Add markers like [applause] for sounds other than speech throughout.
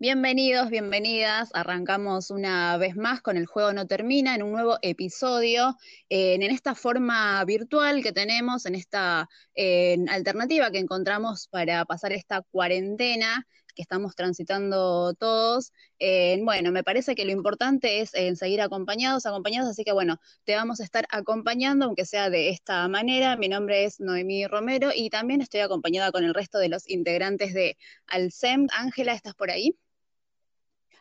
Bienvenidos, bienvenidas. Arrancamos una vez más con El Juego No Termina en un nuevo episodio, en esta forma virtual que tenemos, en esta alternativa que encontramos para pasar esta cuarentena que estamos transitando todos. bueno, me parece que lo importante es seguir acompañados, acompañados, así que bueno, te vamos a estar acompañando, aunque sea de esta manera. Mi nombre es Noemí Romero y también estoy acompañada con el resto de los integrantes de Alcem. Ángela, ¿estás por ahí?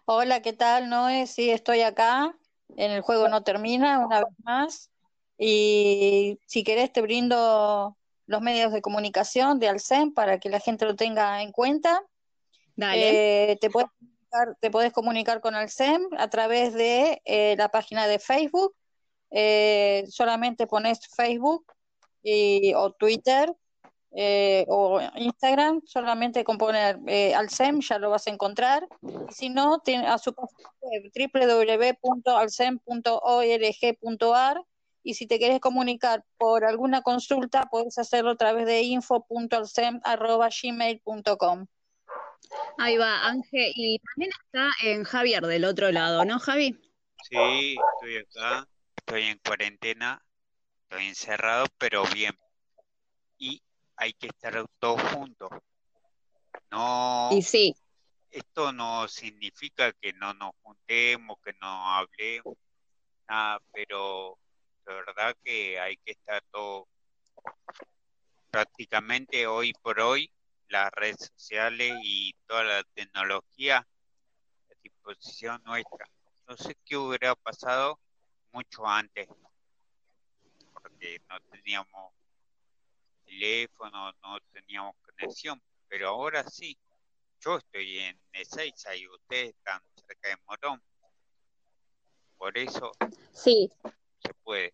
Hola, ¿qué tal, Noé? Sí, estoy acá. En el juego no termina, una vez más. Y si querés, te brindo los medios de comunicación de Alcem para que la gente lo tenga en cuenta. Dale. Eh, te, puedes comunicar, te puedes comunicar con Alcem a través de eh, la página de Facebook. Eh, solamente pones Facebook y, o Twitter eh, o Instagram, solamente con poner eh, Alcem ya lo vas a encontrar. Si no, tiene a su página web www.alcem.org.ar y si te quieres comunicar por alguna consulta, puedes hacerlo a través de info.alcem.gmail.com. Ahí va, Ángel, y también está en Javier del otro lado, ¿no, Javi? Sí, estoy acá, estoy en cuarentena, estoy encerrado, pero bien. Y hay que estar todos juntos. No. Y sí. Esto no significa que no nos juntemos, que no hablemos, nada, pero de verdad que hay que estar todo. Prácticamente hoy por hoy, las redes sociales y toda la tecnología a disposición nuestra. No sé qué hubiera pasado mucho antes, porque no teníamos teléfono, no teníamos conexión, pero ahora sí. Yo estoy en Ezeiza y ustedes están cerca de Morón. Por eso sí. se puede.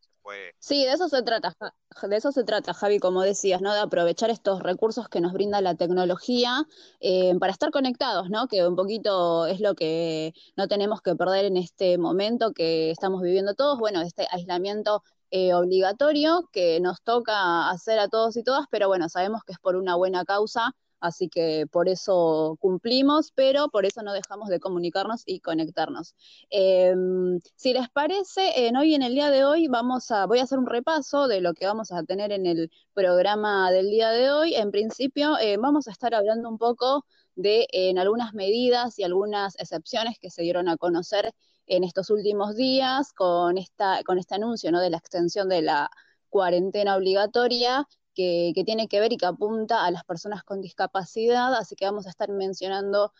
Se puede. Sí, de eso se trata, de eso se trata, Javi, como decías, ¿no? De aprovechar estos recursos que nos brinda la tecnología eh, para estar conectados, ¿no? Que un poquito es lo que no tenemos que perder en este momento que estamos viviendo todos, bueno, este aislamiento eh, obligatorio que nos toca hacer a todos y todas, pero bueno, sabemos que es por una buena causa, así que por eso cumplimos, pero por eso no dejamos de comunicarnos y conectarnos. Em, si les parece, hoy en el día de hoy vamos a, voy a hacer un repaso de lo que vamos a tener en el programa del día de hoy. En principio, eh, vamos a estar hablando un poco de en algunas medidas y algunas excepciones que se dieron a conocer en estos últimos días con, esta, con este anuncio ¿no? de la extensión de la cuarentena obligatoria que, tiene que ver y que apunta a las personas con discapacidad, así que vamos a estar mencionando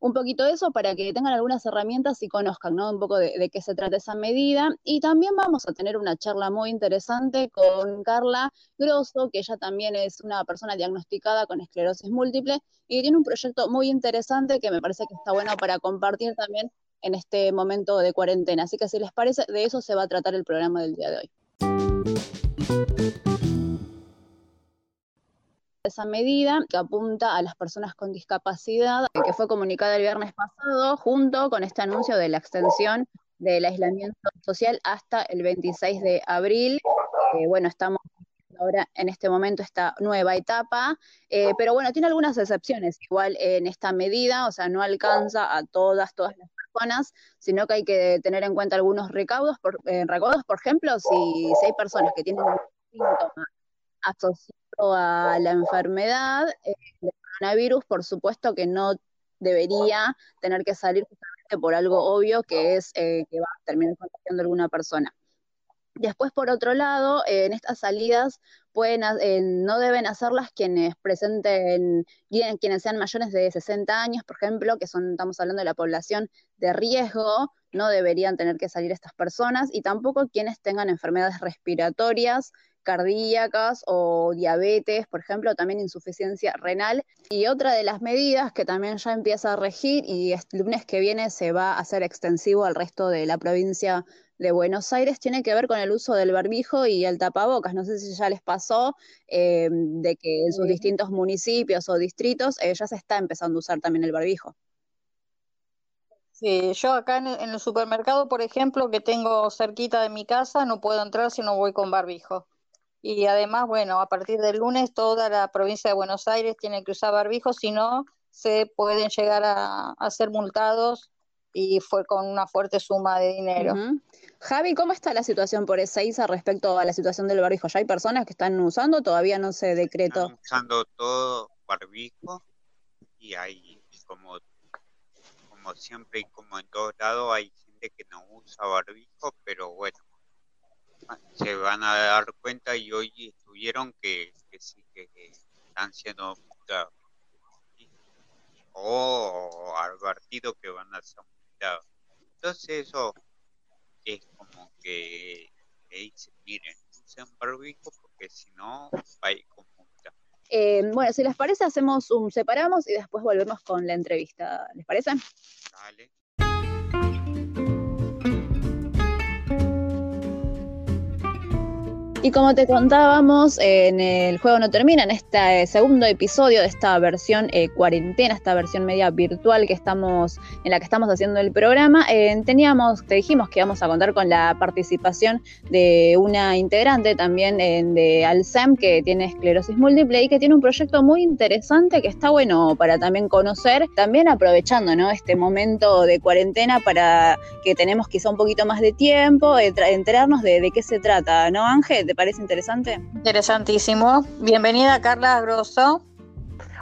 un poquito de eso para que tengan algunas herramientas y conozcan ¿no? un poco de, qué se trata esa medida. Y también vamos a tener una charla muy interesante con Carla Grosso, que ella también es una persona diagnosticada con esclerosis múltiple y tiene un proyecto muy interesante que me parece que está bueno para compartir también en este momento de cuarentena. Así que si les parece, de eso se va a tratar el programa del día de hoy. Esa medida que apunta a las personas con discapacidad, que fue comunicada el viernes pasado, junto con este anuncio de la extensión del aislamiento social hasta el 26 de abril. bueno, estamos ahora en este momento esta nueva etapa, eh, pero bueno, tiene algunas excepciones igual en esta medida, o sea, no alcanza a todas, todas las sino que hay que tener en cuenta algunos recaudos, por, eh, recaudos, por ejemplo, si, hay personas que tienen un síntoma asociado a la enfermedad eh, del coronavirus, por supuesto que no debería tener que salir justamente por algo obvio que es eh, que va a terminar contagiando a alguna persona. Después, por otro lado, en estas salidas pueden, no deben hacerlas quienes presenten, quienes sean mayores de 60 años, por ejemplo, que son, estamos hablando de la población de riesgo, no deberían tener que salir estas personas, y tampoco quienes tengan enfermedades respiratorias, cardíacas o diabetes, por ejemplo, también insuficiencia renal. Y otra de las medidas que también ya empieza a regir y el lunes que viene se va a hacer extensivo al resto de la provincia de Buenos Aires tiene que ver con el uso del barbijo y el tapabocas. No sé si ya les pasó eh, de que en sus distintos municipios o distritos eh, ya se está empezando a usar también el barbijo. Sí, yo acá en el, supermercado, por ejemplo, que tengo cerquita de mi casa, no puedo entrar si no voy con barbijo. Y además, bueno, a partir del lunes toda la provincia de Buenos Aires tiene que usar barbijo, si no, se pueden llegar a, ser multados y fue con una fuerte suma de dinero. Javi, ¿cómo está la situación por Ezeiza respecto a la situación del barbijo? ¿Ya hay personas que están usando? Todavía no se decretó. Están usando todo barbijo y hay como, como siempre y como en todos lados hay gente que no usa barbijo, pero bueno, se van a dar cuenta y hoy estuvieron que, sí que, están siendo o advertido que van a ser Entonces eso es como que le dicen, miren, usen barbijo porque si no hay como eh, bueno, si les parece, hacemos un separamos y después volvemos con la entrevista. ¿Les parece? Dale. Y como te contábamos, en el juego no termina, en este segundo episodio de esta versión eh, cuarentena, esta versión media virtual que estamos, en la que estamos haciendo el programa, eh, teníamos, te dijimos que íbamos a contar con la participación de una integrante también eh, de Alzheimer que tiene esclerosis múltiple y que tiene un proyecto muy interesante que está bueno para también conocer, también aprovechando ¿no? este momento de cuarentena para que tenemos quizá un poquito más de tiempo, enterarnos de, de qué se trata, ¿no, Ángel? Parece interesante? Interesantísimo. Bienvenida Carla Grosso.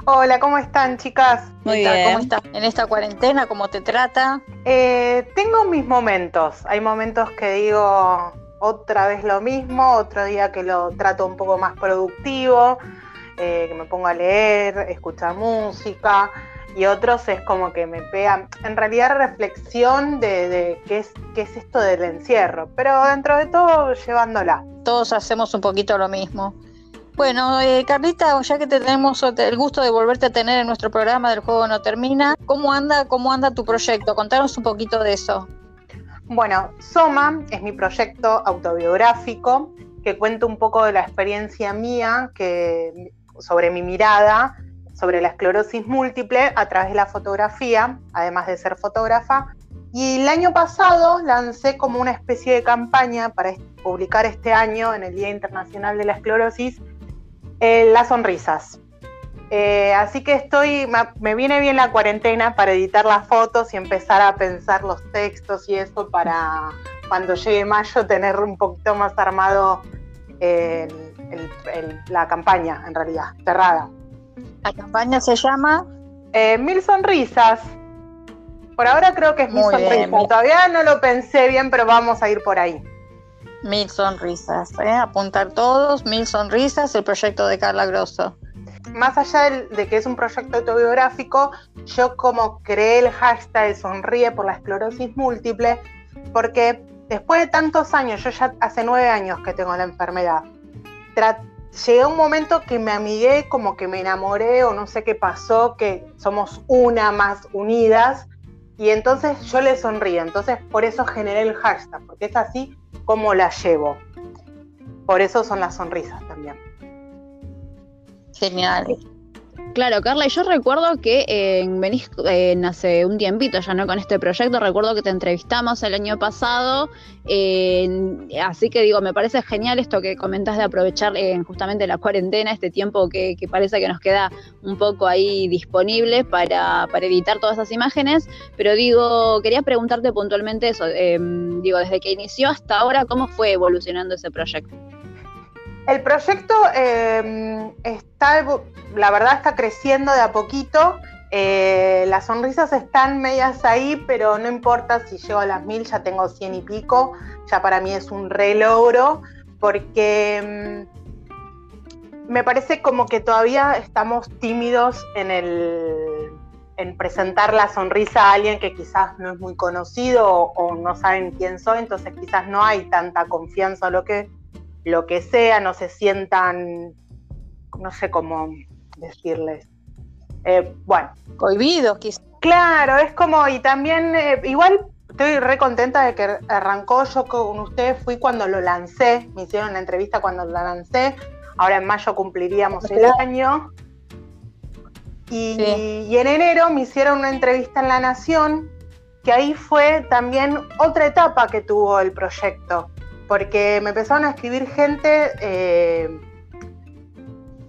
Hola, ¿cómo están chicas? Muy bien. ¿Cómo estás en esta cuarentena? ¿Cómo te trata? Eh, tengo mis momentos. Hay momentos que digo otra vez lo mismo, otro día que lo trato un poco más productivo, eh, que me pongo a leer, escuchar música y otros es como que me pegan, en realidad reflexión de, qué, es, qué es esto del encierro, pero dentro de todo llevándola. Todos hacemos un poquito lo mismo. Bueno, eh, Carlita, ya que tenemos el gusto de volverte a tener en nuestro programa del juego no termina, ¿cómo anda, cómo anda tu proyecto? Contanos un poquito de eso. Bueno, Soma es mi proyecto autobiográfico que cuenta un poco de la experiencia mía que, sobre mi mirada sobre la esclerosis múltiple a través de la fotografía, además de ser fotógrafa. Y el año pasado lancé como una especie de campaña para publicar este año, en el Día Internacional de la Esclerosis, eh, las sonrisas. Eh, así que estoy, me viene bien la cuarentena para editar las fotos y empezar a pensar los textos y eso para cuando llegue mayo tener un poquito más armado la campaña, en realidad, cerrada. La campaña se llama eh, Mil Sonrisas. Por ahora creo que es Mil Sonrisas. Todavía no lo pensé bien, pero vamos a ir por ahí. Mil Sonrisas. ¿eh? Apuntar todos, Mil Sonrisas, el proyecto de Carla Grosso. Más allá de, que es un proyecto autobiográfico, yo como creé el hashtag Sonríe por la esclerosis múltiple, porque después de tantos años, yo ya hace nueve años que tengo la enfermedad, llegué a un momento que me amigué, como que me enamoré o no sé qué pasó, que somos una más unidas. Y entonces yo le sonrío. Entonces por eso generé el hashtag, porque es así como la llevo. Por eso son las sonrisas también. Genial. Claro, Carla, y yo recuerdo que en venís en hace un tiempito ya no con este proyecto, recuerdo que te entrevistamos el año pasado, así que digo, me parece genial esto que comentas de aprovechar justamente la cuarentena, este tiempo que, parece que nos queda un poco ahí disponible para, para editar todas esas imágenes, pero digo, quería preguntarte puntualmente eso, em, digo, desde que inició hasta ahora, ¿cómo fue evolucionando ese proyecto? El proyecto em, está, la verdad, está creciendo de a poquito. Eh, las sonrisas están medias ahí, pero no importa si llego a las mil, ya tengo cien y pico. Ya para mí es un re logro, porque em, me parece como que todavía estamos tímidos en el en presentar la sonrisa a alguien que quizás no es muy conocido o, o no saben quién soy, entonces quizás no hay tanta confianza en lo que lo que sea, no se sientan, no sé cómo decirles. Eh, bueno. Cohibidos, quizás. Claro, es como, y también, eh, igual estoy re contenta de que arrancó yo con ustedes, fui cuando lo lancé, me hicieron una entrevista cuando lo lancé, ahora en mayo cumpliríamos el año. Y, y, en enero me hicieron una entrevista en La Nación, que ahí fue también otra etapa que tuvo el proyecto, porque me empezaron a escribir gente eh,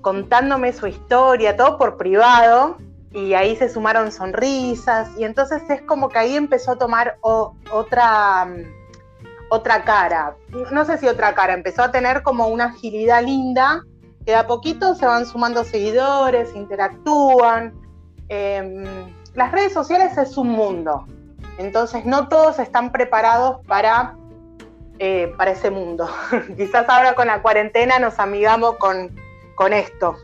contándome su historia, todo por privado, y ahí se sumaron sonrisas y entonces es como que ahí empezó a tomar otra, mm, otra cara. No sé si otra cara, empezó a tener como una agilidad linda, que de a poquito se van sumando seguidores, interactúan. Em, las redes sociales es un mundo, entonces no todos están preparados para, eh, para ese mundo. [laughs] Quizás ahora con la cuarentena nos amigamos con, con esto.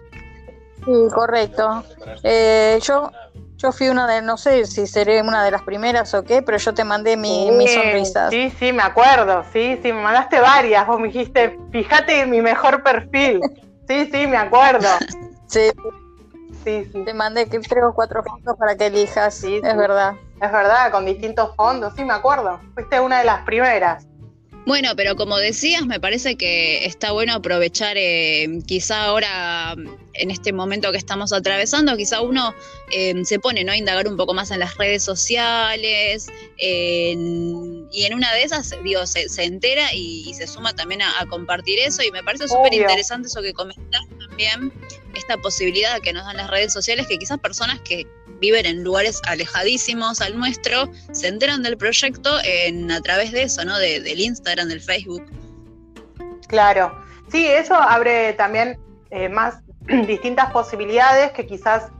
Sí, correcto. Eh, yo, yo fui una de, no sé si seré una de las primeras o qué, pero yo te mandé mi, mis sonrisas. Sí, sí, me acuerdo. Sí, sí, me mandaste varias. Vos me dijiste, fíjate en mi mejor perfil. Sí, sí, me acuerdo. [laughs] Sí. Sí, sí. Te mandé tres o cuatro fotos para que elijas, sí, es verdad. Es verdad, con distintos fondos, sí, me acuerdo. Fuiste una de las primeras. Bueno, pero como decías, me parece que está bueno aprovechar eh, quizá ahora, en este momento que estamos atravesando, quizá uno eh, se pone ¿no? a indagar un poco más en las redes sociales y en una de esas, digo, se, entera y, se suma también a, compartir eso y me parece súper interesante eso que comentás esta posibilidad que nos dan las redes sociales, que quizás personas que viven en lugares alejadísimos al nuestro, se enteran del proyecto en, a través de eso, ¿no? De, del Instagram, del Facebook. Claro, sí, eso abre también eh, más [clears throat] distintas posibilidades que quizás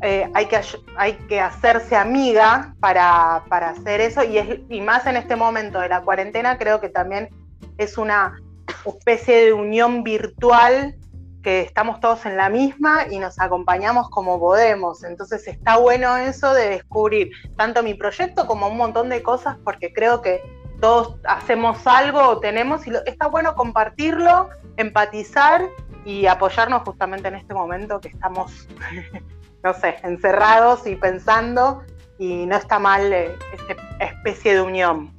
eh, hay, que, hay que hacerse amiga para, para hacer eso y, es, y más en este momento de la cuarentena creo que también es una especie de unión virtual que estamos todos en la misma y nos acompañamos como podemos. Entonces está bueno eso de descubrir tanto mi proyecto como un montón de cosas porque creo que todos hacemos algo o tenemos y está bueno compartirlo, empatizar y apoyarnos justamente en este momento que estamos, [laughs] no sé, encerrados y pensando y no está mal eh, esta especie de unión.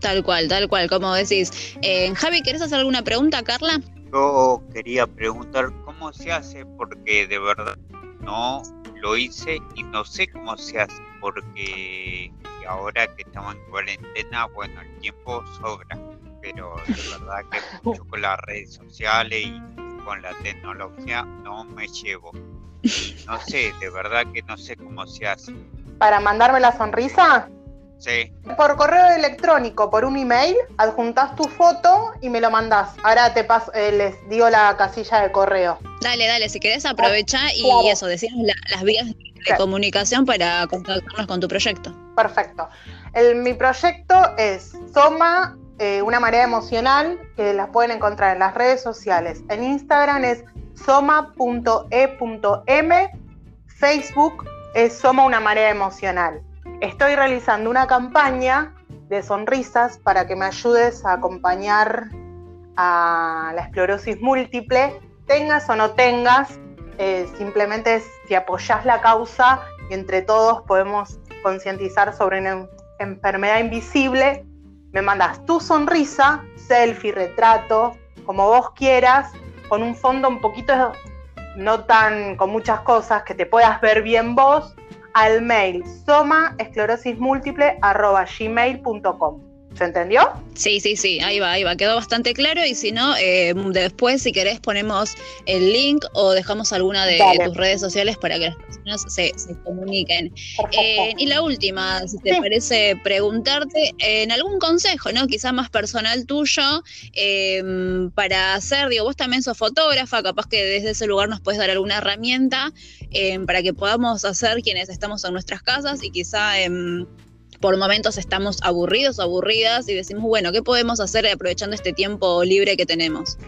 Tal cual, tal cual, como decís. Eh, Javi, ¿querés hacer alguna pregunta, Carla? Yo quería preguntar cómo se hace, porque de verdad no lo hice y no sé cómo se hace, porque ahora que estamos en cuarentena, bueno, el tiempo sobra, pero de verdad que [laughs] mucho con las redes sociales y con la tecnología no me llevo. No sé, de verdad que no sé cómo se hace. ¿Para mandarme la sonrisa? Sí. Por correo electrónico, por un email, adjuntas tu foto y me lo mandás. Ahora te paso, eh, les digo la casilla de correo. Dale, dale, si querés aprovecha y eso, decimos las vías de comunicación para contactarnos con tu proyecto. Perfecto. El, mi proyecto es Soma, eh, una marea emocional, que las pueden encontrar en las redes sociales. En Instagram es soma.e.m, Facebook es Soma una marea emocional estoy realizando una campaña de sonrisas para que me ayudes a acompañar a la esclerosis múltiple, tengas o no tengas, eh, simplemente si apoyas la causa entre todos podemos concientizar sobre una enfermedad invisible, me mandas tu sonrisa, selfie, retrato, como vos quieras, con un fondo un poquito no tan con muchas cosas que te puedas ver bien vos al mail soma ¿Se entendió? Sí, sí, sí, ahí va, ahí va, quedó bastante claro y si no, eh, después si querés ponemos el link o dejamos alguna de tus redes sociales para que las personas se, comuniquen. Eh, y la última, si te parece preguntarte en algún consejo, ¿no? Quizá más personal tuyo, em, para hacer, digo, vos también sos fotógrafa, capaz que desde ese lugar nos puedes dar alguna herramienta em, para que podamos hacer quienes estamos en nuestras casas y quizá... Por momentos estamos aburridos o aburridas y decimos, bueno, ¿qué podemos hacer aprovechando este tiempo libre que tenemos?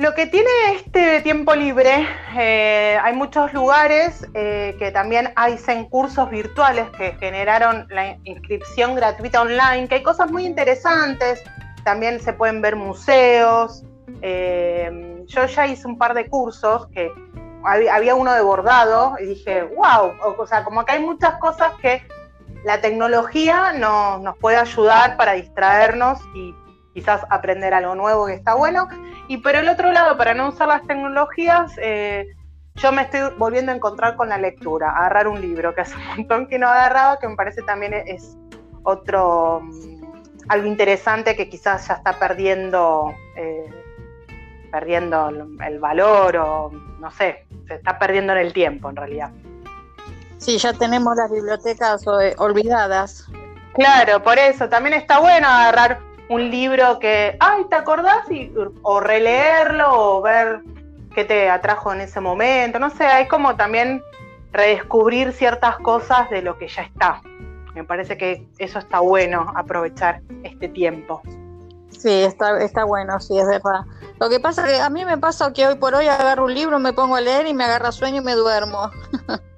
Lo que tiene este tiempo libre, eh, hay muchos lugares eh, que también hacen cursos virtuales que generaron la inscripción gratuita online, que hay cosas muy interesantes, también se pueden ver museos. Eh, yo ya hice un par de cursos que había uno de bordado y dije, wow, o sea, como que hay muchas cosas que la tecnología nos puede ayudar para distraernos y quizás aprender algo nuevo que está bueno. Y por el otro lado, para no usar las tecnologías, eh, yo me estoy volviendo a encontrar con la lectura, agarrar un libro, que hace un montón que no agarraba, que me parece también es otro, mm, algo interesante que quizás ya está perdiendo, eh, perdiendo el valor o no sé, se está perdiendo en el tiempo en realidad. Sí, ya tenemos las bibliotecas eh, olvidadas. Claro, por eso también está bueno agarrar un libro que, ay, ¿te acordás? Y, o releerlo o ver qué te atrajo en ese momento. No sé, hay como también redescubrir ciertas cosas de lo que ya está. Me parece que eso está bueno, aprovechar este tiempo. Sí, está, está bueno, sí, es verdad. Lo que pasa es que a mí me pasa que hoy por hoy agarro un libro, me pongo a leer y me agarra sueño y me duermo. [laughs]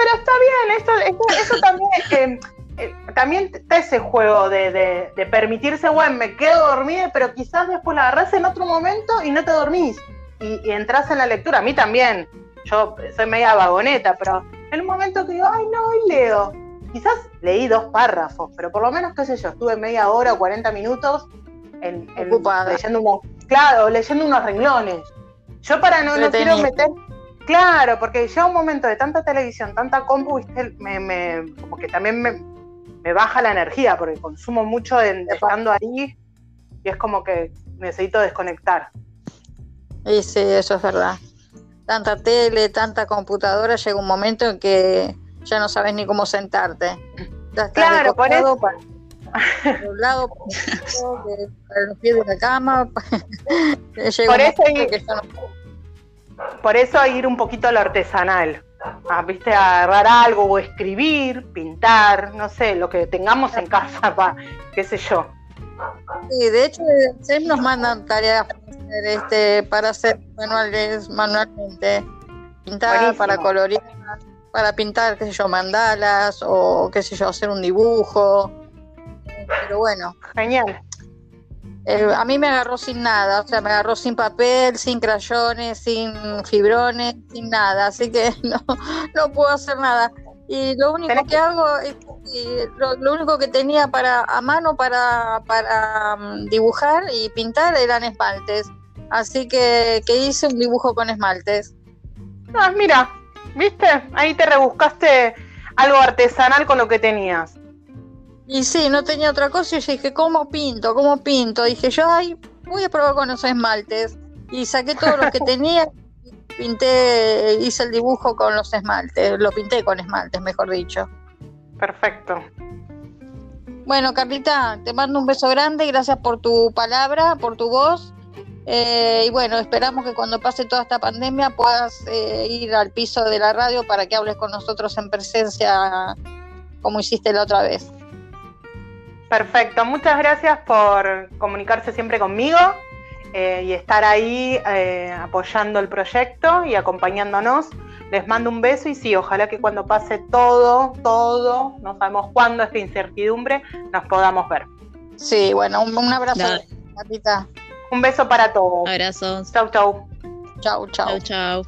Pero está bien, eso, también, eh, también está ese juego de, permitirse, bueno, me quedo dormida, pero quizás después la agarras en otro momento y no te dormís y, y entras en la lectura. A mí también, yo soy media vagoneta, pero en un momento que digo, ay, no, hoy leo. Quizás leí dos párrafos, pero por lo menos, qué sé yo, estuve media hora o 40 minutos en, leyendo unos, claro, leyendo unos renglones. Yo para no, no quiero meter, claro, porque llega un momento de tanta televisión, tanta compu, ¿viste? Me, como que también me, baja la energía, porque consumo mucho en, estando ahí y es como que necesito desconectar. Sí, sí, eso es verdad. Tanta tele, tanta computadora, llega un momento en que ya no sabes ni cómo sentarte. claro, por eso un lado, para los pies de la cama. [laughs] por, eso ir, por eso ir un poquito a lo artesanal. Ah, ¿Viste? Agarrar algo o escribir, pintar, no sé, lo que tengamos en casa, [laughs] pa, qué sé yo. Sí, de hecho, SEM nos mandan tareas para hacer, este, para hacer manuales manualmente. Pintar, para colorear, para pintar, qué sé yo, mandalas o qué sé yo, hacer un dibujo pero bueno. Genial. Eh, a mí me agarró sin nada, o sea, me agarró sin papel, sin crayones, sin fibrones, sin nada, así que [laughs] no, no puedo hacer nada. Y lo único que hago es lo, único que tenía para a mano para, para mm, dibujar y pintar eran esmaltes. Así que, que hice un dibujo con esmaltes. Ah, mira, ¿viste? Ahí te rebuscaste algo artesanal con lo que tenías. Y sí, no tenía otra cosa y yo dije, ¿cómo pinto? ¿Cómo pinto? dije yo, ay, voy a probar con los esmaltes. Y saqué todo lo que [laughs] tenía, pinté, hice el dibujo con los esmaltes, lo pinté con esmaltes, mejor dicho. Perfecto. Bueno, Carlita, te mando un beso grande, gracias por tu palabra, por tu voz. Eh, y bueno, esperamos que cuando pase toda esta pandemia puedas eh, ir al piso de la radio para que hables con nosotros en presencia como hiciste la otra vez. Perfecto, muchas gracias por comunicarse siempre conmigo eh, y estar ahí eh, apoyando el proyecto y acompañándonos. Les mando un beso y sí, ojalá que cuando pase todo, todo, no sabemos cuándo esta incertidumbre, nos podamos ver. Sí, bueno, un, abrazo, Martita. Un beso para todos. Abrazos. Chau, chau. Chau, chau. Chau, chau.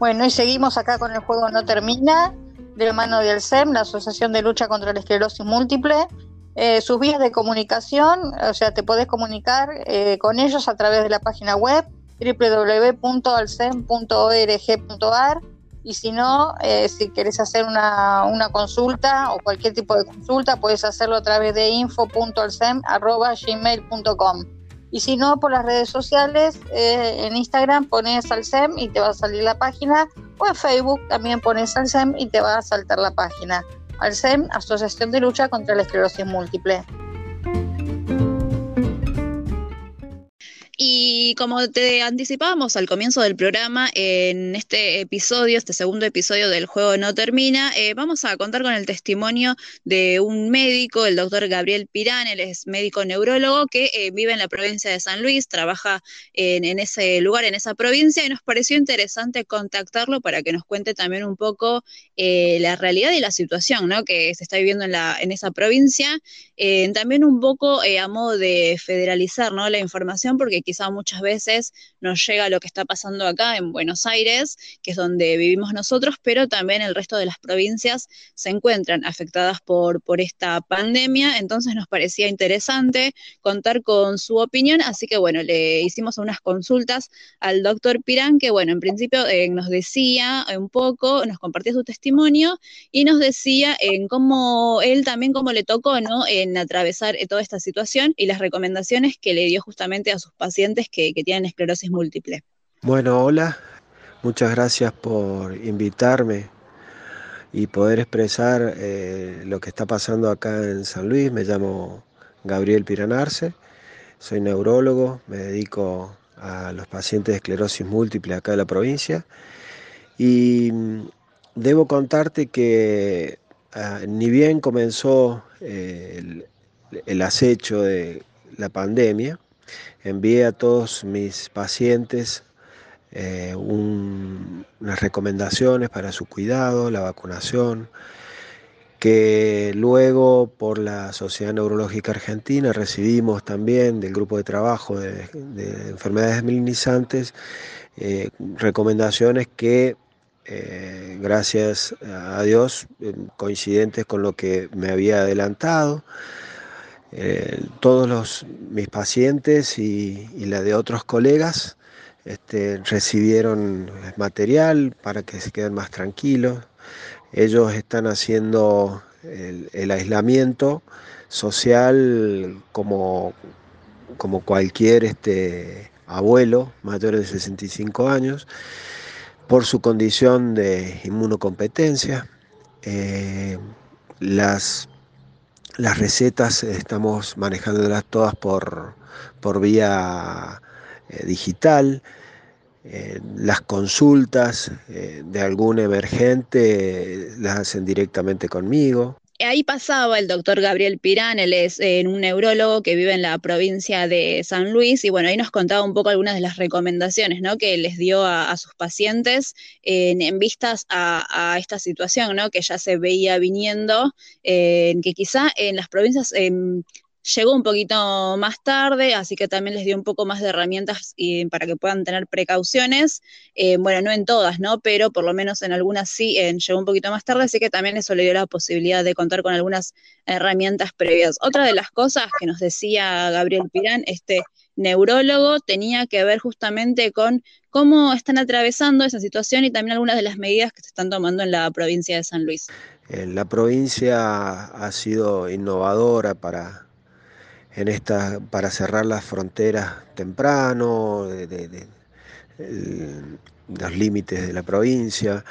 Bueno, y seguimos acá con el juego No Termina, de la mano de ALSEM, la Asociación de Lucha contra la Esclerosis Múltiple. Eh, sus vías de comunicación, o sea, te podés comunicar eh, con ellos a través de la página web www.alcem.org.ar y si no, eh, si querés hacer una, una, consulta o cualquier tipo de consulta, puedes hacerlo a través de info.alcem.gmail.com y si no, por las redes sociales, en Instagram pones Alcem y te va a salir la página o en Facebook también pones Alcem y te va a saltar la página. ALSEM, Asociación de Lucha contra la Esclerosis Múltiple. Y como te anticipábamos al comienzo del programa, en este episodio, este segundo episodio del juego no termina, eh, vamos a contar con el testimonio de un médico, el doctor Gabriel Pirán, él es médico neurólogo que eh, vive en la provincia de San Luis, trabaja en, ese lugar, en esa provincia, y nos pareció interesante contactarlo para que nos cuente también un poco eh, la realidad y la situación que se está viviendo en, la, en esa provincia, también un poco a modo de federalizar ¿no? la información, porque quizá muchas veces nos llega lo que está pasando acá en Buenos Aires, que es donde vivimos nosotros, pero también el resto de las provincias se encuentran afectadas por, por esta pandemia, entonces nos parecía interesante contar con su opinión, así que bueno, le hicimos unas consultas al doctor Pirán, que bueno, en principio eh, nos decía un poco, nos compartía su testimonio y nos decía en cómo él también, cómo le tocó, ¿no? En atravesar eh, toda esta situación y las recomendaciones que le dio justamente a sus pacientes que, tienen esclerosis múltiple. Bueno, hola, muchas gracias por invitarme y poder expresar lo que está pasando acá en San Luis. Me llamo Gabriel Piranarse, soy neurólogo, me dedico a los pacientes de esclerosis múltiple acá de la provincia y mm, debo contarte que ah, ni bien comenzó eh, el, acecho de la pandemia, envié a todos mis pacientes eh, unas recomendaciones para su cuidado, la vacunación, que luego por la Sociedad Neurológica Argentina recibimos también del grupo de trabajo de, enfermedades melinizantes eh, recomendaciones que eh, gracias a Dios eh, coincidentes con lo que me había adelantado. Todos los, mis pacientes y, la de otros colegas este, recibieron material para que se queden más tranquilos. Ellos están haciendo el, aislamiento social como, como cualquier este, abuelo mayor de 65 años por su condición de inmunocompetencia. Eh, las, las recetas estamos manejándolas todas por, por vía eh, digital. Eh, las consultas eh, de algún emergente las hacen directamente conmigo. Ahí pasaba el doctor Gabriel Pirán, él es eh, un neurólogo que vive en la provincia de San Luis y bueno, ahí nos contaba un poco algunas de las recomendaciones ¿no? que les dio a, sus pacientes en, vistas a, esta situación ¿no? que ya se veía viniendo, que quizá en las provincias Llegó un poquito más tarde, así que también les dio un poco más de herramientas para que puedan tener precauciones. Eh, bueno, no en todas, ¿no? Pero por lo menos en algunas sí llegó un poquito más tarde, así que también eso le dio la posibilidad de contar con algunas herramientas previas. Otra de las cosas que nos decía Gabriel Pirán, este neurólogo, tenía que ver justamente con cómo están atravesando esa situación y también algunas de las medidas que se están tomando en la provincia de San Luis. La provincia ha sido innovadora para en esta, para cerrar las fronteras temprano, de, los límites de la provincia.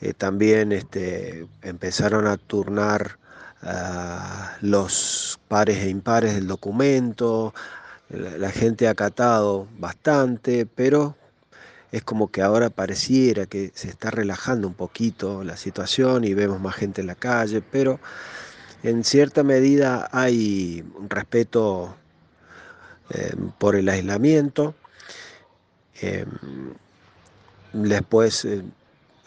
Eh, también este, empezaron a turnar ah, los pares e impares del documento. La, gente ha acatado bastante, pero es como que ahora pareciera que se está relajando un poquito la situación y vemos más gente en la calle, pero en cierta medida hay respeto em, por el aislamiento. Em, después, eh,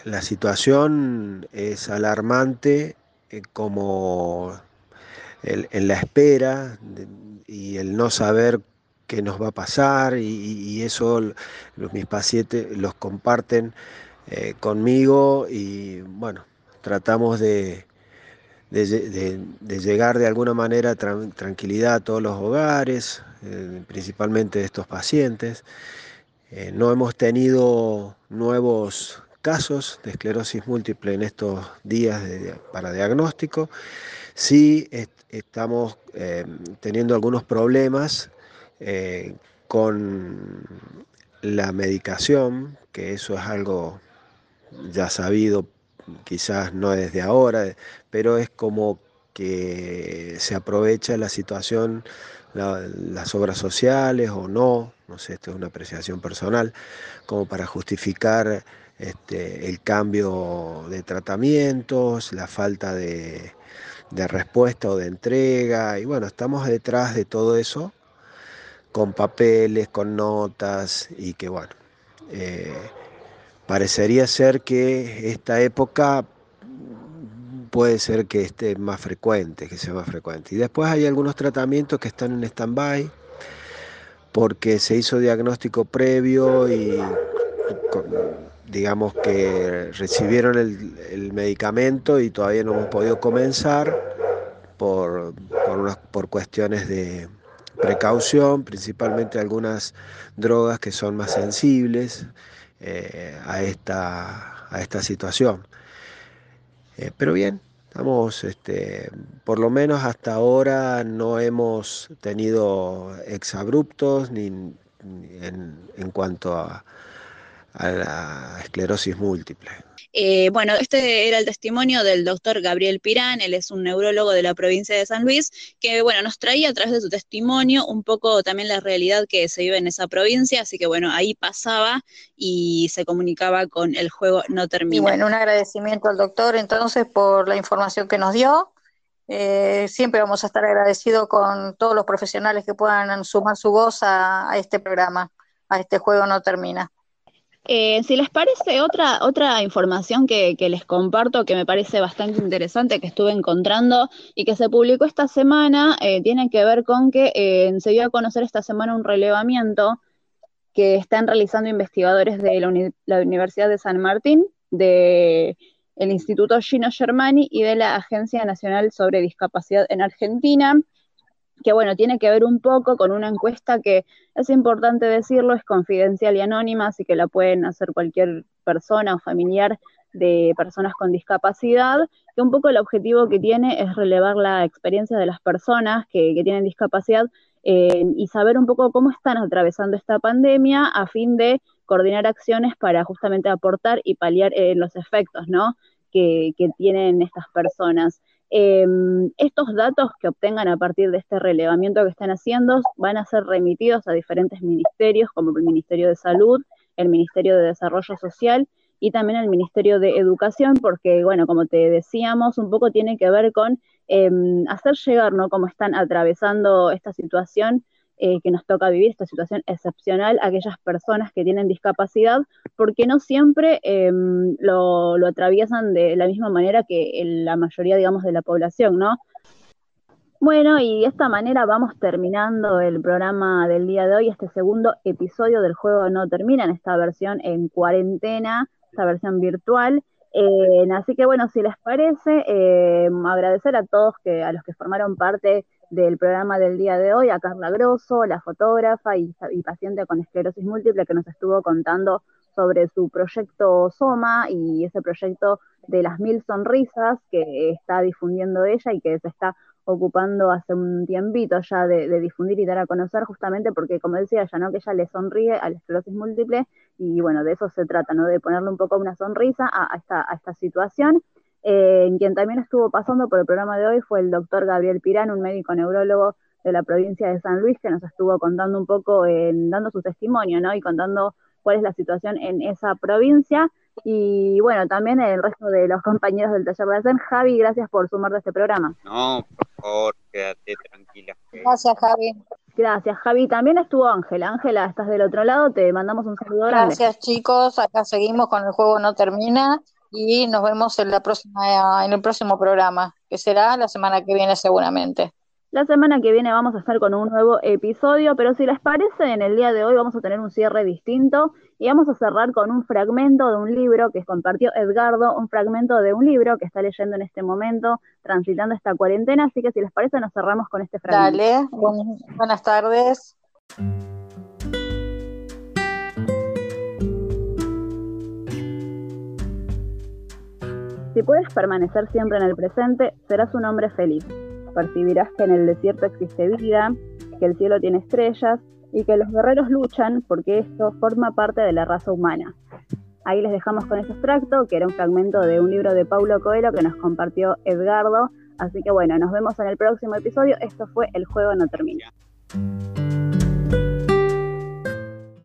la situación es alarmante eh, como en la espera y el no saber qué nos va a pasar y, eso mis pacientes los comparten eh, conmigo y bueno, tratamos de, de, llegar de alguna manera tranquilidad a todos los hogares, eh, principalmente de estos pacientes. Eh, no hemos tenido nuevos casos de esclerosis múltiple en estos días para diagnóstico. Sí estamos eh, teniendo algunos problemas con la medicación, que eso es algo ya sabido quizás no desde ahora, pero es como que se aprovecha la situación, las obras sociales o no, no sé, esto es una apreciación personal, como para justificar este, el cambio de tratamientos, la falta de, respuesta o de entrega, y bueno, estamos detrás de todo eso, con papeles, con notas, y que bueno, eh, parecería ser que esta época puede ser que esté más frecuente, que sea más frecuente. Y después hay algunos tratamientos que están en stand-by porque se hizo diagnóstico previo y digamos que recibieron el, medicamento y todavía no hemos podido comenzar por, por cuestiones de precaución, principalmente algunas drogas que son más sensibles eh, a, esta, a esta situación. Eh, pero bien, estamos, este, por lo menos hasta ahora no hemos tenido exabruptos ni, en, cuanto a, a la esclerosis múltiple. Eh, bueno, este era el testimonio del doctor Gabriel Pirán, él es un neurólogo de la provincia de San Luis, que bueno, nos traía a través de su testimonio un poco también la realidad que se vive en esa provincia, así que bueno, ahí pasaba y se comunicaba con el juego No Termina. Y bueno, un agradecimiento al doctor entonces por la información que nos dio. Eh, siempre vamos a estar agradecidos con todos los profesionales que puedan sumar su voz a este programa, a este juego No Termina. Eh, si les parece, otra, otra información que, les comparto que me parece bastante interesante que estuve encontrando y que se publicó esta semana, eh, tiene que ver con que eh, se dio a conocer esta semana un relevamiento que están realizando investigadores de la, Universidad de San Martín, del Instituto Gino Germani y de la Agencia Nacional sobre Discapacidad en Argentina que bueno, tiene que ver un poco con una encuesta que es importante decirlo, es confidencial y anónima, así que la pueden hacer cualquier persona o familiar de personas con discapacidad, que un poco el objetivo que tiene es relevar la experiencia de las personas que, tienen discapacidad eh, y saber un poco cómo están atravesando esta pandemia a fin de coordinar acciones para justamente aportar y paliar eh, los efectos ¿no? que, que tienen estas personas. Em, estos datos que obtengan a partir de este relevamiento que están haciendo van a ser remitidos a diferentes ministerios, como el Ministerio de Salud, el Ministerio de Desarrollo Social y también el Ministerio de Educación, porque, bueno, como te decíamos, un poco tiene que ver con em, hacer llegar, ¿no?, cómo están atravesando esta situación eh, que nos toca vivir, esta situación excepcional, a aquellas personas que tienen discapacidad, porque no siempre em, lo, atraviesan de la misma manera que la mayoría, digamos, de la población, ¿no? Bueno, y de esta manera vamos terminando el programa del día de hoy, este segundo episodio del juego no termina en esta versión en cuarentena, esta versión virtual. Eh, así que bueno, si les parece, eh, agradecer a todos que, a los que formaron parte del programa del día de hoy, a Carla Grosso, la fotógrafa y, paciente con esclerosis múltiple que nos estuvo contando sobre su proyecto Soma y ese proyecto de las mil sonrisas que está difundiendo ella y que se está ocupando hace un tiempito ya de, difundir y dar a conocer justamente porque, como decía ella, ¿no? que ella le sonríe a la esclerosis múltiple y bueno, de eso se trata, ¿no? de ponerle un poco una sonrisa a, esta, a esta situación eh, quien también estuvo pasando por el programa de hoy fue el doctor Gabriel Pirán, un médico neurólogo de la provincia de San Luis, que nos estuvo contando un poco, dando su testimonio, ¿no? Y contando cuál es la situación en esa provincia. Y bueno, también el resto de los compañeros del taller de ASEN. Javi, gracias por sumarte a este programa. No, por favor, quédate tranquila. Gracias, Javi. Gracias, Javi. También estuvo Ángela. Ángela, estás del otro lado, te mandamos un saludo Gracias, chicos. Acá seguimos con el juego No Termina y nos vemos en la próxima en el próximo programa, que será la semana que viene seguramente. La semana que viene vamos a estar con un nuevo episodio, pero si les parece, en el día de hoy vamos a tener un cierre distinto y vamos a cerrar con un fragmento de un libro que compartió Edgardo, un fragmento de un libro que está leyendo en este momento, transitando esta cuarentena, así que si les parece nos cerramos con este fragmento. Dale, buenas tardes. Si puedes permanecer siempre en el presente, serás un hombre feliz. Percibirás que en el desierto existe vida, que el cielo tiene estrellas y que los guerreros luchan porque esto forma parte de la raza humana. Ahí les dejamos con ese extracto, que era un fragmento de un libro de Paulo Coelho que nos compartió Edgardo. Así que bueno, nos vemos en el próximo episodio. Esto fue El juego no termina.